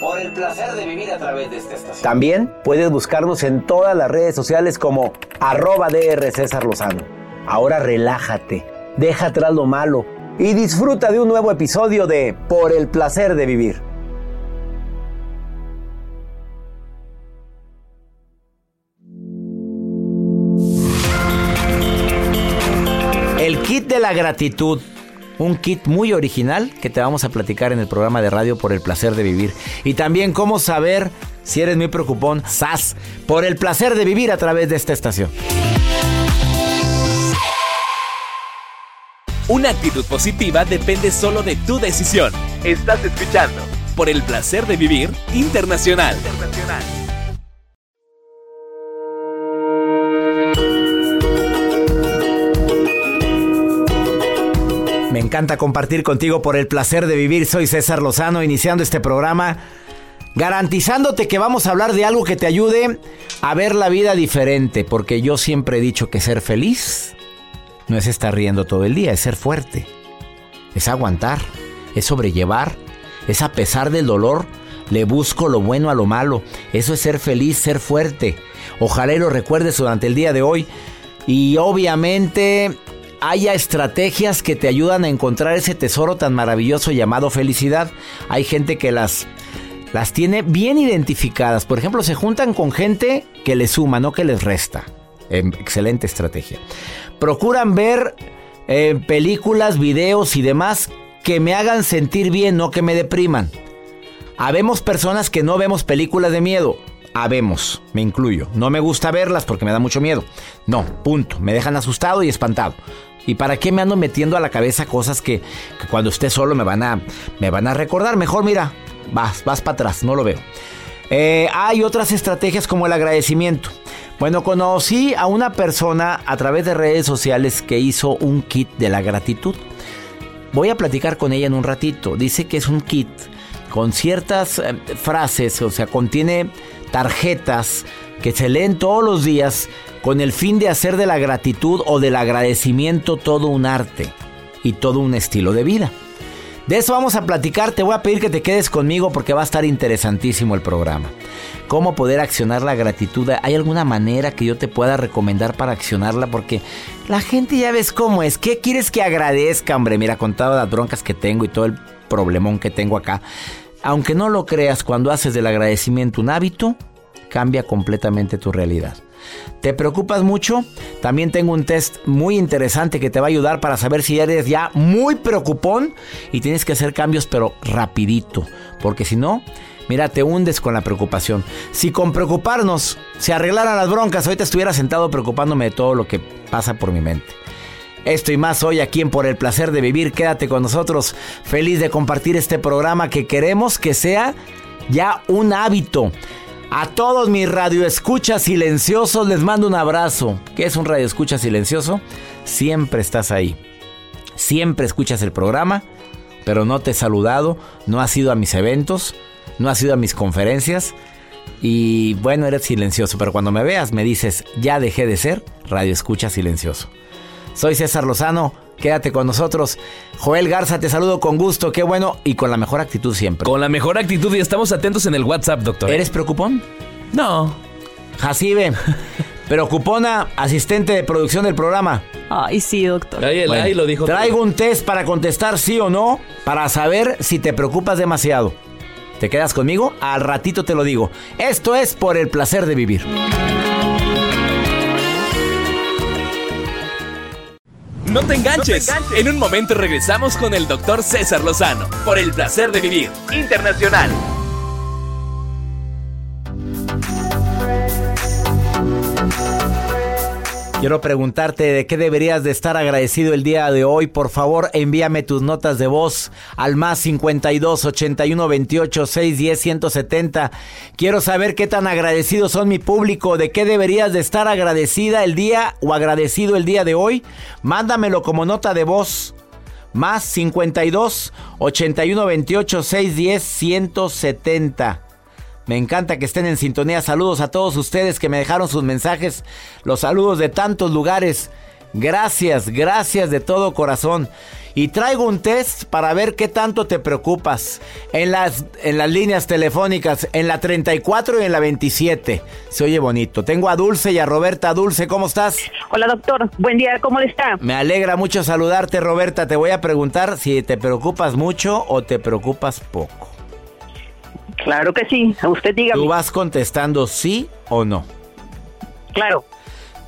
Por el placer de vivir a través de esta estación. También puedes buscarnos en todas las redes sociales como arroba DR César Lozano. Ahora relájate, deja atrás lo malo y disfruta de un nuevo episodio de Por el placer de vivir. El kit de la gratitud un kit muy original que te vamos a platicar en el programa de radio por el placer de vivir. Y también cómo saber si eres muy preocupón, sas, por el placer de vivir a través de esta estación. Una actitud positiva depende solo de tu decisión. Estás escuchando por el placer de vivir internacional. internacional. Encanta compartir contigo por el placer de vivir. Soy César Lozano, iniciando este programa, garantizándote que vamos a hablar de algo que te ayude a ver la vida diferente, porque yo siempre he dicho que ser feliz no es estar riendo todo el día, es ser fuerte, es aguantar, es sobrellevar, es a pesar del dolor, le busco lo bueno a lo malo, eso es ser feliz, ser fuerte. Ojalá lo recuerdes durante el día de hoy. Y obviamente haya estrategias que te ayudan a encontrar ese tesoro tan maravilloso llamado felicidad. Hay gente que las, las tiene bien identificadas. Por ejemplo, se juntan con gente que les suma, no que les resta. Em, excelente estrategia. Procuran ver eh, películas, videos y demás que me hagan sentir bien, no que me depriman. Habemos personas que no vemos películas de miedo. Habemos, me incluyo. No me gusta verlas porque me da mucho miedo. No, punto. Me dejan asustado y espantado. ¿Y para qué me ando metiendo a la cabeza cosas que, cuando esté solo me van, a, me van a recordar? Mejor mira, vas, vas para atrás, no lo veo. Eh, hay otras estrategias como el agradecimiento. Bueno, conocí a una persona a través de redes sociales que hizo un kit de la gratitud. Voy a platicar con ella en un ratito. Dice que es un kit con ciertas eh, frases, o sea, contiene tarjetas que se leen todos los días con el fin de hacer de la gratitud o del agradecimiento todo un arte y todo un estilo de vida. De eso vamos a platicar, te voy a pedir que te quedes conmigo porque va a estar interesantísimo el programa. ¿Cómo poder accionar la gratitud? ¿Hay alguna manera que yo te pueda recomendar para accionarla? Porque la gente ya ves cómo es. ¿Qué quieres que agradezca, hombre? Mira, con todas las broncas que tengo y todo el problemón que tengo acá. Aunque no lo creas, cuando haces del agradecimiento un hábito, cambia completamente tu realidad. ¿Te preocupas mucho? También tengo un test muy interesante que te va a ayudar para saber si eres ya muy preocupón y tienes que hacer cambios pero rapidito, porque si no, mira, te hundes con la preocupación. Si con preocuparnos se arreglaran las broncas, ahorita estuviera sentado preocupándome de todo lo que pasa por mi mente. Esto y más hoy aquí en Por el Placer de Vivir. Quédate con nosotros. Feliz de compartir este programa que queremos que sea ya un hábito. A todos mis radioescuchas silenciosos les mando un abrazo. ¿Qué es un radioescucha silencioso? Siempre estás ahí. Siempre escuchas el programa, pero no te he saludado, no has ido a mis eventos, no has ido a mis conferencias. Y bueno, eres silencioso, pero cuando me veas me dices, ya dejé de ser radioescucha silencioso. Soy César Lozano. Quédate con nosotros. Joel Garza, te saludo con gusto, qué bueno y con la mejor actitud siempre. Con la mejor actitud y estamos atentos en el WhatsApp, doctor. ¿Eres preocupón? No. Jacibe, preocupona, asistente de producción del programa. Ay, sí, doctor. Ahí, Bueno, ahí lo dijo. Traigo todo. un test para contestar sí o no, para saber si te preocupas demasiado. ¿Te quedas conmigo? Al ratito te lo digo. Esto es por el placer de vivir. No te enganches. En un momento regresamos con el doctor César Lozano por el placer de vivir internacional. Quiero preguntarte de qué deberías de estar agradecido el día de hoy. Por favor, envíame tus notas de voz al más 52 81 28 610 170. Quiero saber qué tan agradecidos son mi público, de qué deberías de estar agradecida el día o agradecido el día de hoy. Mándamelo como nota de voz. Más 52 81 28 610 170. Me encanta que estén en sintonía. Saludos a todos ustedes que me dejaron sus mensajes. Los saludos de tantos lugares. Gracias, gracias de todo corazón. Y traigo un test para ver qué tanto te preocupas. En las, en las líneas telefónicas, en la 34 y en la 27. Se oye bonito. Tengo a Dulce y a Roberta. Dulce, ¿cómo estás? Hola doctor, buen día, ¿cómo le está? Me alegra mucho saludarte, Roberta. Te voy a preguntar si te preocupas mucho o te preocupas poco. Claro que sí, usted diga. ¿Tú vas contestando sí o no? Claro.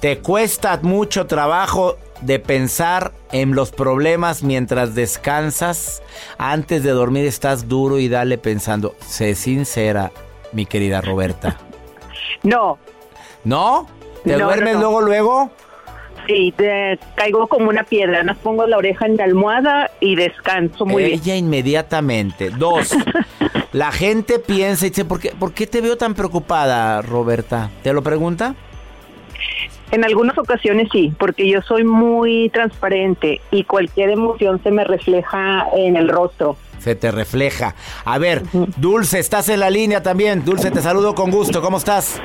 ¿Te cuesta mucho trabajo de pensar en los problemas mientras descansas? Antes de dormir estás duro y dale pensando. Sé sincera, mi querida Roberta. No. ¿No? ¿Te duermes luego, luego? Sí, te caigo como una piedra. Nos pongo la oreja en la almohada y descanso muy bien. Ella inmediatamente. Dos. La gente piensa y dice, ¿por qué, ¿por qué te veo tan preocupada, Roberta? ¿Te lo pregunta? En algunas ocasiones sí, porque yo soy muy transparente y cualquier emoción se me refleja en el rostro. Se te refleja. A ver, Dulce, estás en la línea también. Dulce, te saludo con gusto. ¿Cómo estás?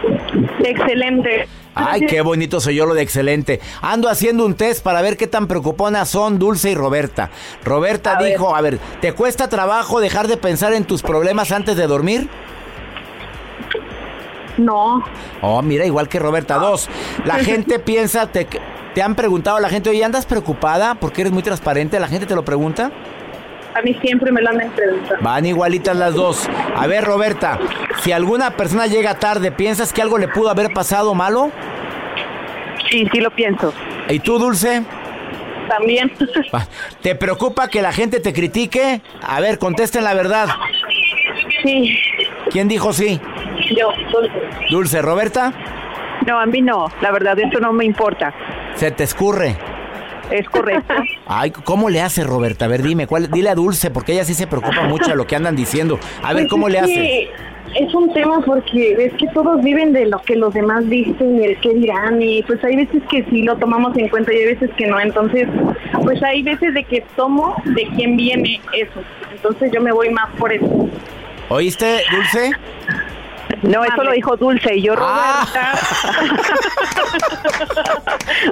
Excelente. Ay, qué bonito soy yo lo de excelente. Ando haciendo un test para ver qué tan preocuponas son Dulce y Roberta. Roberta dijo, a ver, ¿te cuesta trabajo dejar de pensar en tus problemas antes de dormir? No. Oh, mira, igual que Roberta. Dos, la gente piensa, te, te han preguntado a la gente, oye, ¿andas preocupada porque eres muy transparente? ¿La gente te lo pregunta? A mí siempre me lo han preguntado. Van igualitas las dos. A ver, Roberta, si alguna persona llega tarde, ¿piensas que algo le pudo haber pasado malo? Sí, sí lo pienso. ¿Y tú, Dulce? También. ¿Te preocupa que la gente te critique? A ver, contesten la verdad. Sí. ¿Quién dijo sí? Yo, Dulce. Dulce, ¿Roberta? No, a mí no. La verdad, eso no me importa. ¿Se te escurre? Es correcto. Ay, ¿cómo le hace Roberta? A ver, dime, ¿cuál? dile a Dulce, porque ella sí se preocupa mucho de lo que andan diciendo. A ver, Pues ¿cómo le hace? Es un tema porque es que todos viven de lo que los demás dicen y el que dirán y pues hay veces que sí lo tomamos en cuenta y hay veces que no. Entonces, pues hay veces de que tomo de quién viene eso. Entonces yo me voy más por eso. ¿Oíste, Dulce? No, eso lo dijo Dulce y yo, Ah. Roberta.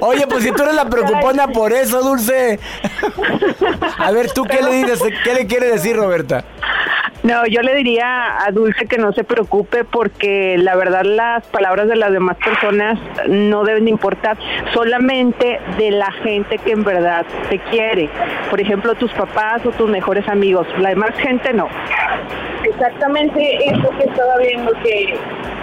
Oye, pues si tú eres la preocupona por eso, Dulce. A ver, ¿tú qué le dices? ¿Qué le quiere decir, Roberta? No, yo le diría a Dulce que no se preocupe porque la verdad las palabras de las demás personas no deben de importar, solamente de la gente que en verdad te quiere. Por ejemplo, tus papás o tus mejores amigos. La demás gente no. Exactamente eso que estaba viendo que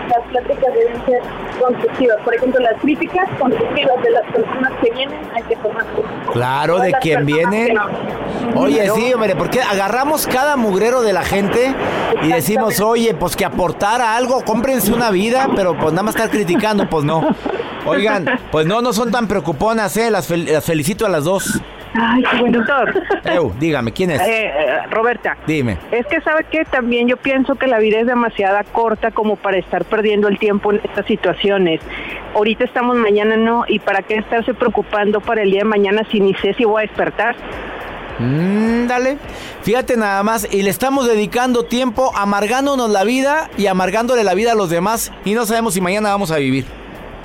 las pláticas deben ser constructivas. Por ejemplo, las críticas constructivas de las personas que vienen hay que tomar. Claro, de las quien viene. no. Oye, sí, hombre, porque agarramos cada mugrero de la gente y decimos, oye, pues que aportara algo, cómprense una vida, pero pues nada más estar criticando, pues no. Oigan, pues no, no son tan preocuponas, ¿eh? Las, fel- las felicito a las dos. Ay, qué bueno. Doctor, Eu, dígame, ¿quién es? eh, eh, Roberta. Dime. Es que sabe que también yo pienso que la vida es demasiada corta como para estar perdiendo el tiempo en estas situaciones. Ahorita estamos, mañana no, y para qué estarse preocupando para el día de mañana si ni sé si voy a despertar. Mm, dale. Fíjate nada más, y le estamos dedicando tiempo amargándonos la vida y amargándole la vida a los demás y no sabemos si mañana vamos a vivir.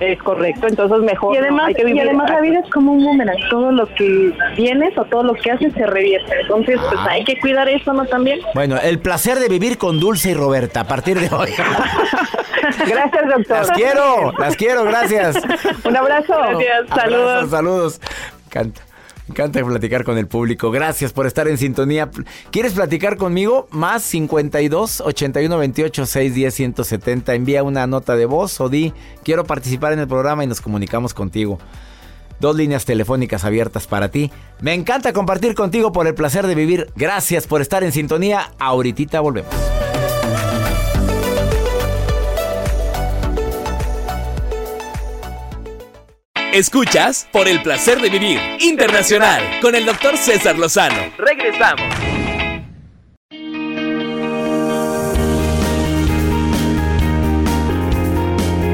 Es correcto, entonces mejor. Y no, además, hay que y vivir- además la vida es como un boomerang. Todo lo que tienes o todo lo que haces se revierte. Entonces, pues hay que cuidar eso, ¿no? También. Bueno, el placer de vivir con Dulce y Roberta a partir de hoy. Gracias, doctor. Las quiero, las quiero, gracias. Un abrazo. Gracias, saludos. Abrazos, saludos. Me encanta. Platicar con el público. Gracias por estar en sintonía. ¿Quieres platicar conmigo? Más 52 81 28 610 170. Envía una nota de voz o di quiero participar en el programa y nos comunicamos contigo. Dos líneas telefónicas abiertas para ti. Me encanta compartir contigo por el placer de vivir. Gracias por estar en sintonía. Ahorita volvemos. Escuchas por el placer de vivir internacional con el doctor César Lozano. Regresamos.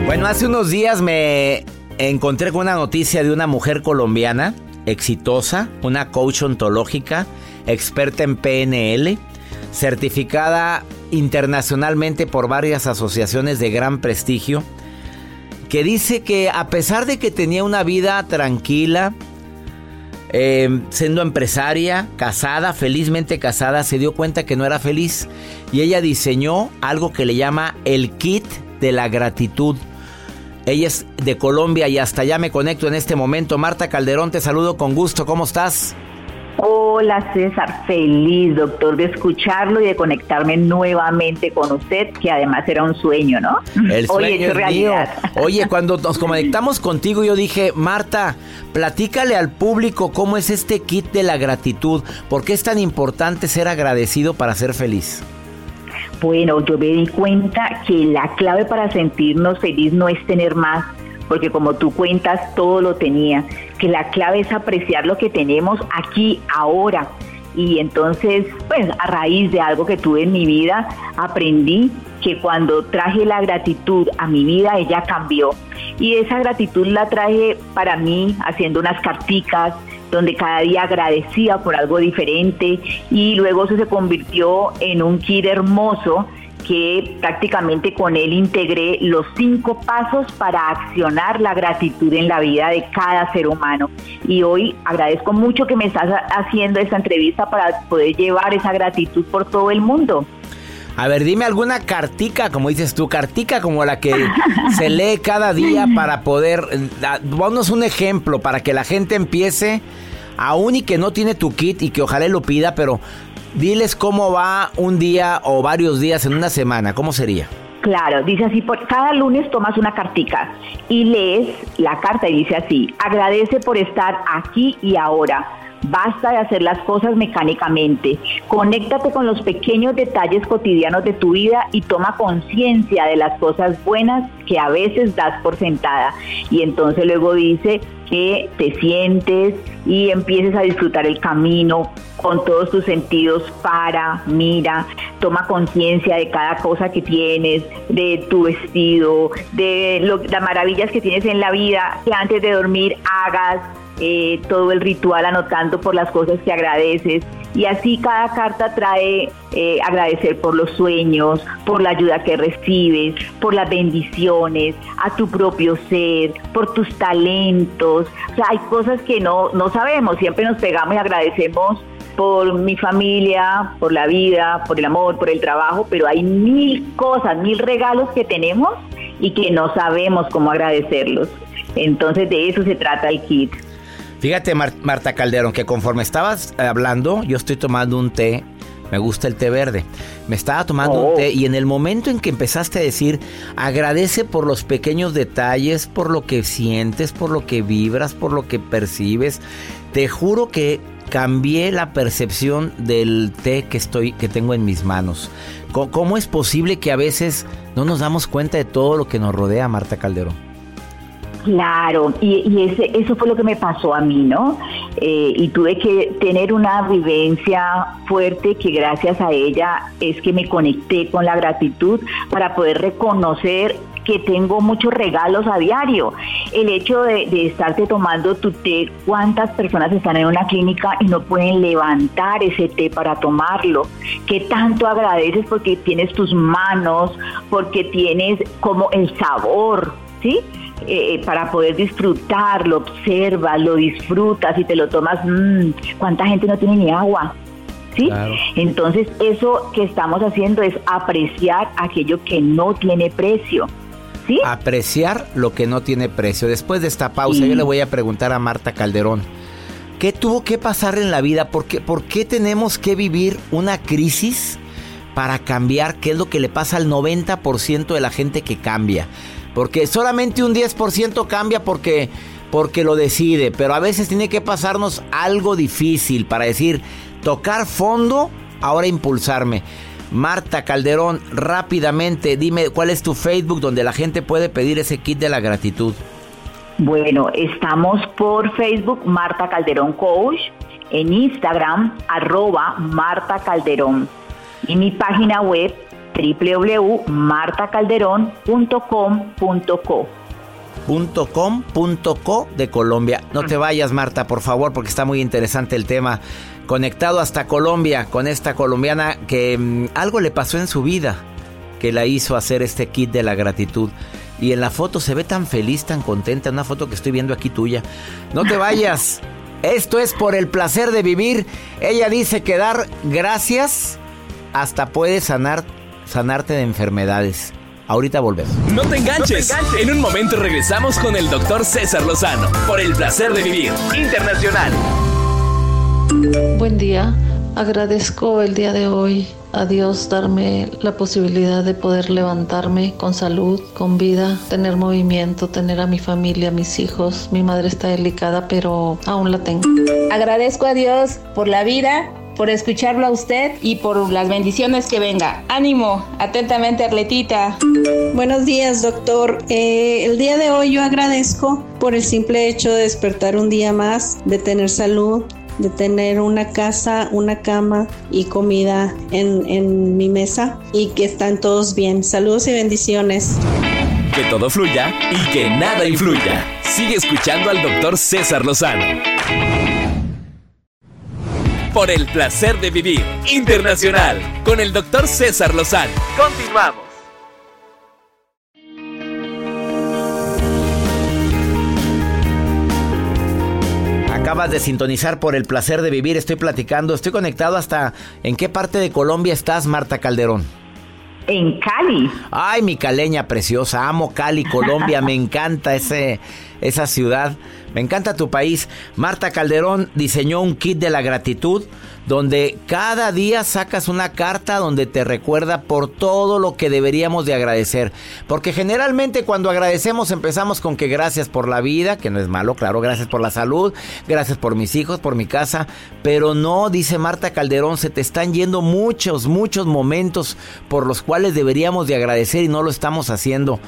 Bueno, hace unos días me encontré con una noticia de una mujer colombiana exitosa, una coach ontológica, experta en PNL, certificada internacionalmente por varias asociaciones de gran prestigio que dice que a pesar de que tenía una vida tranquila, eh, siendo empresaria, casada, felizmente casada, se dio cuenta que no era feliz y ella diseñó algo que le llama el kit de la gratitud. Ella es de Colombia y hasta allá me conecto en este momento. Marta Calderón, te saludo con gusto. ¿Cómo estás? Hola César, feliz doctor de escucharlo y de conectarme nuevamente con usted, que además era un sueño, ¿no? El sueño es realidad. Oye, cuando nos conectamos contigo yo dije, Marta, platícale al público cómo es este kit de la gratitud, por qué es tan importante ser agradecido para ser feliz. Bueno, yo me di cuenta que la clave para sentirnos feliz no es tener más, porque como tú cuentas, todo lo tenía, que la clave es apreciar lo que tenemos aquí, ahora. Y entonces, pues a raíz de algo que tuve en mi vida, aprendí que cuando traje la gratitud a mi vida, ella cambió. Y esa gratitud la traje para mí haciendo unas carticas, donde cada día agradecía por algo diferente y luego eso se convirtió en un kit hermoso que prácticamente con él integré los cinco pasos para accionar la gratitud en la vida de cada ser humano. Y hoy agradezco mucho que me estás haciendo esta entrevista para poder llevar esa gratitud por todo el mundo. A ver, dime alguna cartica, como dices tú, cartica como la que se lee cada día para poder... Ponos un ejemplo para que la gente empiece, aún y que no tiene tu kit y que ojalá lo pida, pero Diles cómo va un día o varios días en una semana, ¿cómo sería? Claro, dice así, por cada lunes tomas una cartica y lees la carta y dice así, agradece por estar aquí y ahora. Basta de hacer las cosas mecánicamente. Conéctate con los pequeños detalles cotidianos de tu vida y toma conciencia de las cosas buenas que a veces das por sentada. Y entonces luego dice que te sientes y empieces a disfrutar el camino, con todos tus sentidos, para, mira, toma conciencia de cada cosa que tienes, de tu vestido, de las maravillas que tienes en la vida, que antes de dormir hagas eh, todo el ritual anotando por las cosas que agradeces. Y así cada carta trae eh, agradecer por los sueños, por la ayuda que recibes, por las bendiciones, a tu propio ser, por tus talentos. O sea, hay cosas que no, no sabemos, siempre nos pegamos y agradecemos por mi familia, por la vida, por el amor, por el trabajo, pero hay mil cosas, mil regalos que tenemos y que no sabemos cómo agradecerlos. Entonces de eso se trata el kit. Fíjate Marta Calderón, que conforme estabas hablando, yo estoy tomando un té, me gusta el té verde, me estaba tomando un oh. té y en el momento en que empezaste a decir, agradece por los pequeños detalles, por lo que sientes, por lo que vibras, por lo que percibes, te juro que cambié la percepción del té que estoy que tengo en mis manos. ¿Cómo es posible que a veces no nos damos cuenta de todo lo que nos rodea, Marta Calderón? Claro, y, ese, eso fue lo que me pasó a mí, ¿no? Eh, y tuve que tener una vivencia fuerte que gracias a ella es que me conecté con la gratitud para poder reconocer que tengo muchos regalos a diario. El hecho de, estarte tomando tu té, cuántas personas están en una clínica y no pueden levantar ese té para tomarlo. ¿Qué tanto agradeces porque tienes tus manos, porque tienes como el sabor, ¿sí? Eh, para poder disfrutarlo, observas, lo disfrutas y te lo tomas, mmm, ¿cuánta gente no tiene ni agua? ¿Sí? Entonces eso que estamos haciendo es apreciar aquello que no tiene precio. Apreciar lo que no tiene precio. Después de esta pausa, yo le voy a preguntar a Marta Calderón. ¿Qué tuvo que pasar en la vida? ¿Por qué, ¿Por qué tenemos que vivir una crisis para cambiar? ¿Qué es lo que le pasa al 90% de la gente que cambia? Porque solamente un 10% cambia porque, porque lo decide. Pero a veces tiene que pasarnos algo difícil para decir, tocar fondo, ahora impulsarme. Marta Calderón, rápidamente, dime cuál es tu Facebook donde la gente puede pedir ese kit de la gratitud. Bueno, estamos por Facebook Marta Calderón Coach, en Instagram arroba Marta Calderón y mi página web www.martacalderón.com.co .com.co de Colombia. No te vayas, Marta, por favor, porque está muy interesante el tema. Conectado hasta Colombia con esta colombiana que mm, algo le pasó en su vida que la hizo hacer este kit de la gratitud. Y en la foto se ve tan feliz, tan contenta, una foto que estoy viendo aquí tuya. No te vayas. Esto es por el placer de vivir. Ella dice que dar gracias hasta puede sanar, sanarte de enfermedades. Ahorita volvemos. No te enganches. En un momento regresamos con el doctor César Lozano por el placer de vivir internacional. Buen día. Agradezco el día de hoy a Dios darme la posibilidad de poder levantarme con salud, con vida, tener movimiento, tener a mi familia, a mis hijos. Mi madre está delicada, pero aún la tengo. Agradezco a Dios por la vida por escucharlo a usted y por las bendiciones que venga. Ánimo, atentamente Arletita. Buenos días, doctor. Eh, el día de hoy yo agradezco por el simple hecho de despertar un día más, de tener salud, de tener una casa, una cama y comida en, en mi mesa y que están todos bien. Saludos y bendiciones. Que todo fluya y que nada influya. Sigue escuchando al doctor César Lozano por el placer de vivir internacional con el doctor César Lozano. Continuamos. Acabas de sintonizar por el placer de vivir. Estoy platicando, estoy conectado hasta en qué parte de Colombia estás, Marta Calderón. En Cali. Ay, mi caleña preciosa, amo Cali, Colombia, me encanta ese, esa ciudad. Me encanta tu país. Marta Calderón diseñó un kit de la gratitud donde cada día sacas una carta donde te recuerda por todo lo que deberíamos de agradecer. Porque generalmente cuando agradecemos empezamos con que gracias por la vida, que no es malo, claro, gracias por la salud, gracias por mis hijos, por mi casa, pero no, dice Marta Calderón, se te están yendo muchos, muchos momentos por los cuales deberíamos de agradecer y no lo estamos haciendo.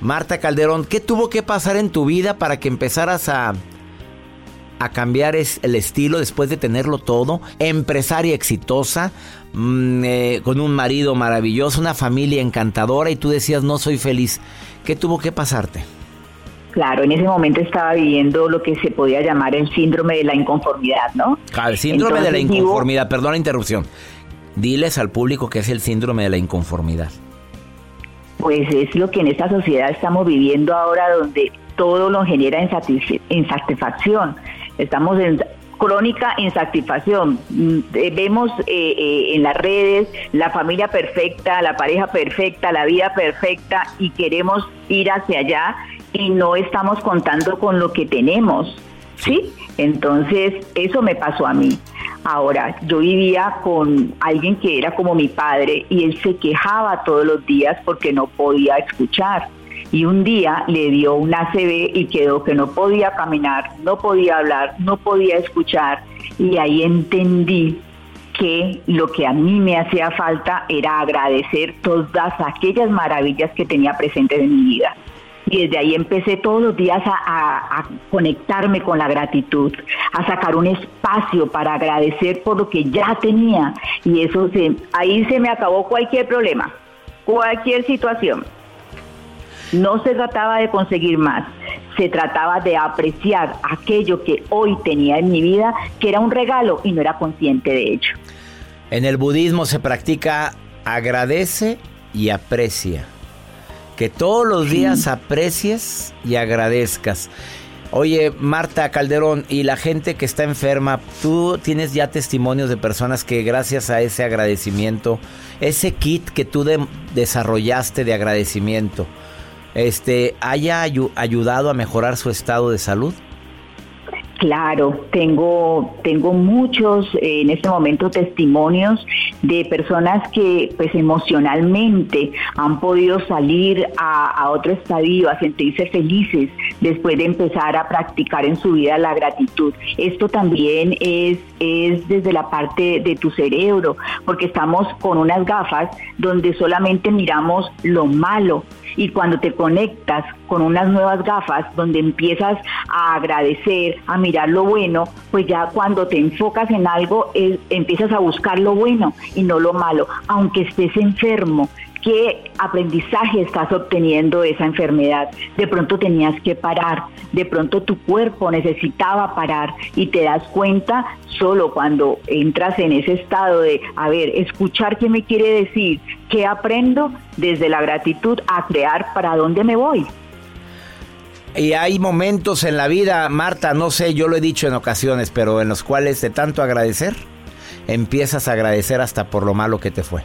Marta Calderón, ¿qué tuvo que pasar en tu vida para que empezaras a, a cambiar el estilo después de tenerlo todo? Empresaria exitosa, mm, eh, con un marido maravilloso, una familia encantadora y tú decías no soy feliz. ¿Qué tuvo que pasarte? Claro, en ese momento estaba viviendo lo que se podía llamar el síndrome de la inconformidad, ¿no? Ah, el síndrome de la inconformidad, perdón la interrupción. Diles al público qué es el síndrome de la inconformidad pues es lo que en esta sociedad estamos viviendo ahora, donde todo lo genera insatisfacción. Estamos en crónica insatisfacción. Mm, eh, vemos eh, eh, en las redes la familia perfecta, la pareja perfecta, la vida perfecta y queremos ir hacia allá y no estamos contando con lo que tenemos. ¿Sí? Entonces, eso me pasó a mí. Ahora, yo vivía con alguien que era como mi padre y él se quejaba todos los días porque no podía escuchar. Y un día le dio un ACV y quedó que no podía caminar, no podía hablar, no podía escuchar. Y ahí entendí que lo que a mí me hacía falta era agradecer todas aquellas maravillas que tenía presentes en mi vida y desde ahí empecé todos los días a, conectarme con la gratitud, a sacar un espacio para agradecer por lo que ya tenía y eso se, ahí se me acabó cualquier problema, cualquier situación. No se trataba de conseguir más, se trataba de apreciar aquello que hoy tenía en mi vida, que era un regalo y no era consciente de ello. En el budismo se practica agradece y aprecia. Que todos los días aprecies y agradezcas. Oye, Marta Calderón, y la gente que está enferma, tú tienes ya testimonios de personas que gracias a ese agradecimiento, ese kit que tú desarrollaste de agradecimiento, este, haya ayudado a mejorar su estado de salud? Claro, tengo, tengo muchos eh, en este momento testimonios de personas que pues emocionalmente han podido salir a, otro estadio, a sentirse felices después de empezar a practicar en su vida la gratitud. Esto también es, es desde la parte de tu cerebro, porque estamos con unas gafas donde solamente miramos lo malo Y cuando te conectas con unas nuevas gafas donde empiezas a agradecer, a mirar lo bueno, pues ya cuando te enfocas en algo, empiezas a buscar lo bueno y no lo malo, aunque estés enfermo, qué aprendizaje estás obteniendo de esa enfermedad. De pronto tenías que parar, de pronto tu cuerpo necesitaba parar y te das cuenta solo cuando entras en ese estado de, a ver, escuchar qué me quiere decir, qué aprendo desde la gratitud a crear para dónde me voy. Y hay momentos en la vida, Marta, no sé, yo lo he dicho en ocasiones, pero en los cuales de tanto agradecer, empiezas a agradecer hasta por lo malo que te fue.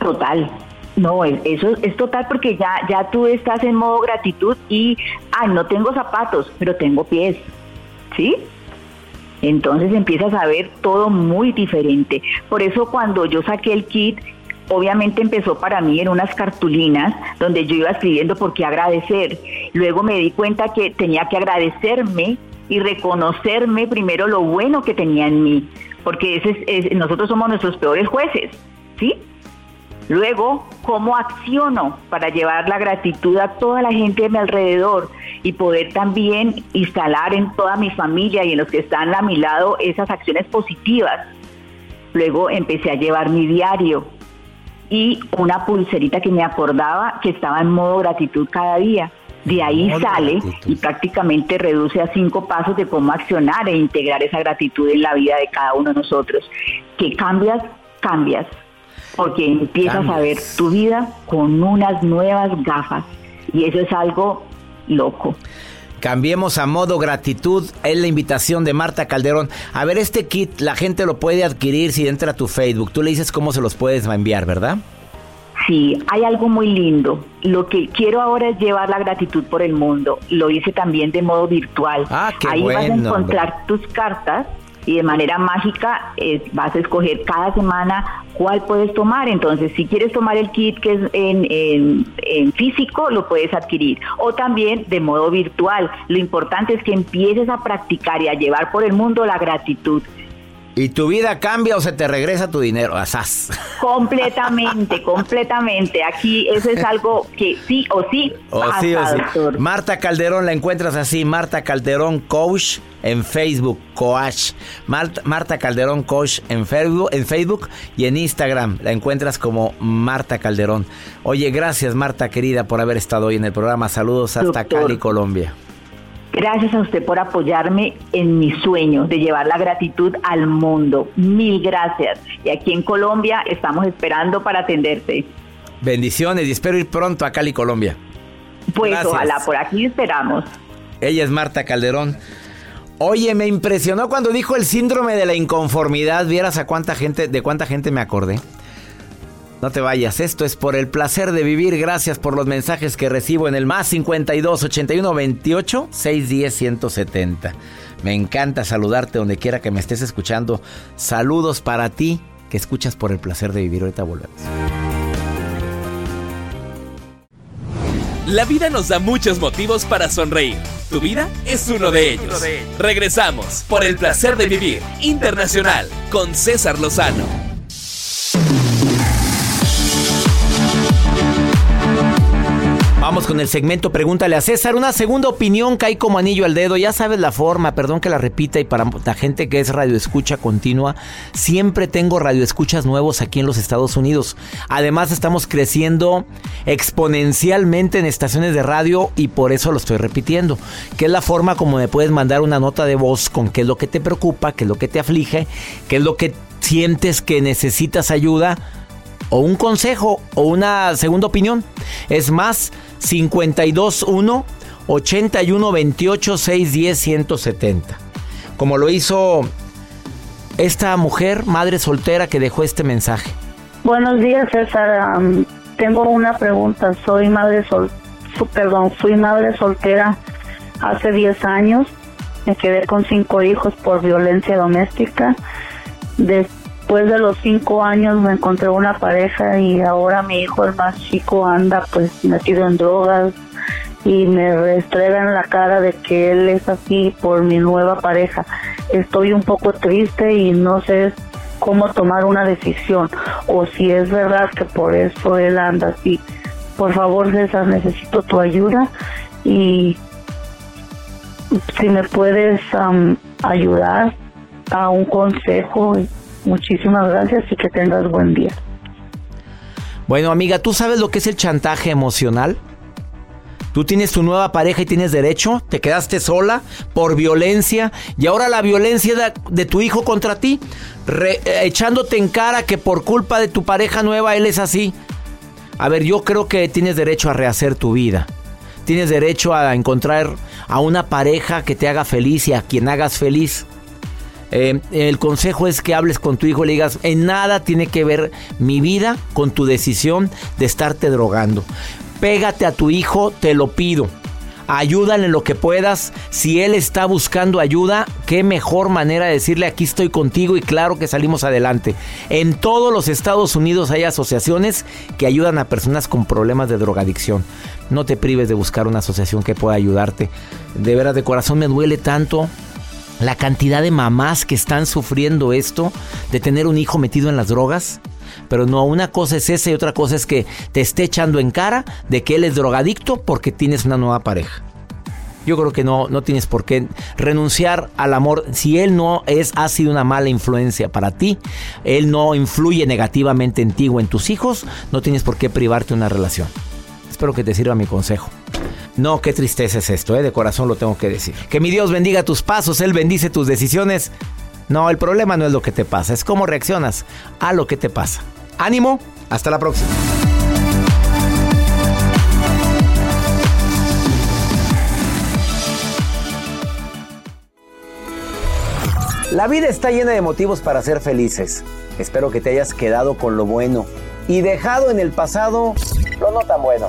Total. No, eso es total porque ya, ya tú estás en modo gratitud y, ay, no tengo zapatos, pero tengo pies. ¿Sí? Entonces empiezas a ver todo muy diferente. Por eso cuando yo saqué el kit, obviamente empezó para mí en unas cartulinas donde yo iba escribiendo por qué agradecer. Luego me di cuenta que tenía que agradecerme y reconocerme primero lo bueno que tenía en mí, porque ese es, nosotros somos nuestros peores jueces, ¿sí? Luego, ¿cómo acciono para llevar la gratitud a toda la gente de mi alrededor y poder también instalar en toda mi familia y en los que están a mi lado esas acciones positivas? Luego empecé a llevar mi diario y una pulserita que me acordaba que estaba en modo gratitud cada día. De ahí sale y prácticamente reduce a cinco pasos de cómo accionar e integrar esa gratitud en la vida de cada uno de nosotros. Que cambias, cambias porque empiezas a ver tu vida con unas nuevas gafas y eso es algo loco. Cambiemos a modo gratitud. Es la invitación de Marta Calderón. A ver, este kit la gente lo puede adquirir si entra a tu Facebook. Tú le dices cómo se los puedes enviar, ¿verdad? Sí, hay algo muy lindo. Lo que quiero ahora es llevar la gratitud por el mundo. Lo hice también de modo virtual. Ah, qué Ahí vas a encontrar tus cartas y de manera mágica eh, vas a escoger cada semana cuál puedes tomar. Entonces, si quieres tomar el kit que es en, en, físico, lo puedes adquirir. O también de modo virtual. Lo importante es que empieces a practicar y a llevar por el mundo la gratitud. ¿Y tu vida cambia o se te regresa tu dinero? Asaz. Completamente, completamente. Aquí eso es algo que sí o sí sí, Marta Calderón la encuentras así, Marta Calderón Coach en Facebook, Coach. Marta, Calderón Coach en Facebook, en Facebook y en Instagram la encuentras como Marta Calderón. Oye, gracias Marta querida por haber estado hoy en el programa. Saludos hasta Cali, Colombia. Gracias a usted por apoyarme en mi sueño de llevar la gratitud al mundo. Mil gracias. Y aquí en Colombia estamos esperando para atenderte. Bendiciones y espero ir pronto a Cali, Colombia. Pues ojalá, por aquí esperamos. Ella es Marta Calderón. Oye, me impresionó cuando dijo el síndrome de la inconformidad. Vieras a cuánta gente, de cuánta gente me acordé. No te vayas, esto es por el placer de vivir. Gracias por los mensajes que recibo en el más 52 81 28 610 170. Me encanta saludarte donde quiera que me estés escuchando. Saludos para ti que escuchas por el placer de vivir. Ahorita volvemos. La vida nos da muchos motivos para sonreír. Tu vida es uno de ellos. Regresamos por el placer de vivir internacional con César Lozano. Con el segmento Pregúntale a César. Una segunda opinión cae como anillo al dedo. Ya sabes la forma, perdón que la repita. Y para la gente que es radioescucha continua, siempre tengo radioescuchas nuevos aquí en los Estados Unidos. Además, estamos creciendo exponencialmente en estaciones de radio y por eso lo estoy repitiendo. Que es la forma como me puedes mandar una nota de voz con qué es lo que te preocupa, qué es lo que te aflige, qué es lo que sientes que necesitas ayuda o un consejo o una segunda opinión. Es más 521 81 28 610 170. Como lo hizo esta mujer, madre soltera, que dejó este mensaje. Buenos días, César. tengo una pregunta. Soy madre sol, perdón, fui madre soltera hace 10 años. Me quedé con cinco hijos por violencia doméstica. De, Después de los cinco años me encontré una pareja y ahora mi hijo el más chico anda pues metido en drogas y me en la cara de que él es así por mi nueva pareja. Estoy un poco triste y no sé cómo tomar una decisión o si es verdad que por eso él anda así. Por favor, César, necesito tu ayuda y si me puedes ayudar a un consejo, muchísimas gracias y que tengas buen día. Bueno, amiga, ¿tú sabes lo que es el chantaje emocional? Tú tienes tu nueva pareja y tienes derecho, te quedaste sola por violencia y ahora la violencia de, tu hijo contra ti, echándote en cara que por culpa de tu pareja nueva él es así. A ver, yo creo que tienes derecho a rehacer tu vida. Tienes derecho a encontrar a una pareja que te haga feliz y a quien hagas feliz. Eh, el consejo es que hables con tu hijo y le digas, en nada tiene que ver mi vida con tu decisión de estarte drogando. Pégate a tu hijo, te lo pido. Ayúdale en lo que puedas. Si él está buscando ayuda, qué mejor manera de decirle aquí estoy contigo y claro que salimos adelante. En todos los Estados Unidos hay asociaciones que ayudan a personas con problemas de drogadicción. No te prives de buscar una asociación que pueda ayudarte. De veras, de corazón me duele tanto la cantidad de mamás que están sufriendo esto de tener un hijo metido en las drogas. Pero no, una cosa es esa y otra cosa es que te esté echando en cara de que él es drogadicto porque tienes una nueva pareja. Yo creo que no, no tienes por qué renunciar al amor. Si él no es, ha sido una mala influencia para ti, él no influye negativamente en ti o en tus hijos, no tienes por qué privarte una relación. Espero que te sirva mi consejo. No, qué tristeza es esto, ¿eh? de corazón lo tengo que decir. Que mi Dios bendiga tus pasos, Él bendice tus decisiones. No, el problema no es lo que te pasa, es cómo reaccionas a lo que te pasa. Ánimo, hasta la próxima. La vida está llena de motivos para ser felices. Espero que te hayas quedado con lo bueno y dejado en el pasado lo no tan bueno.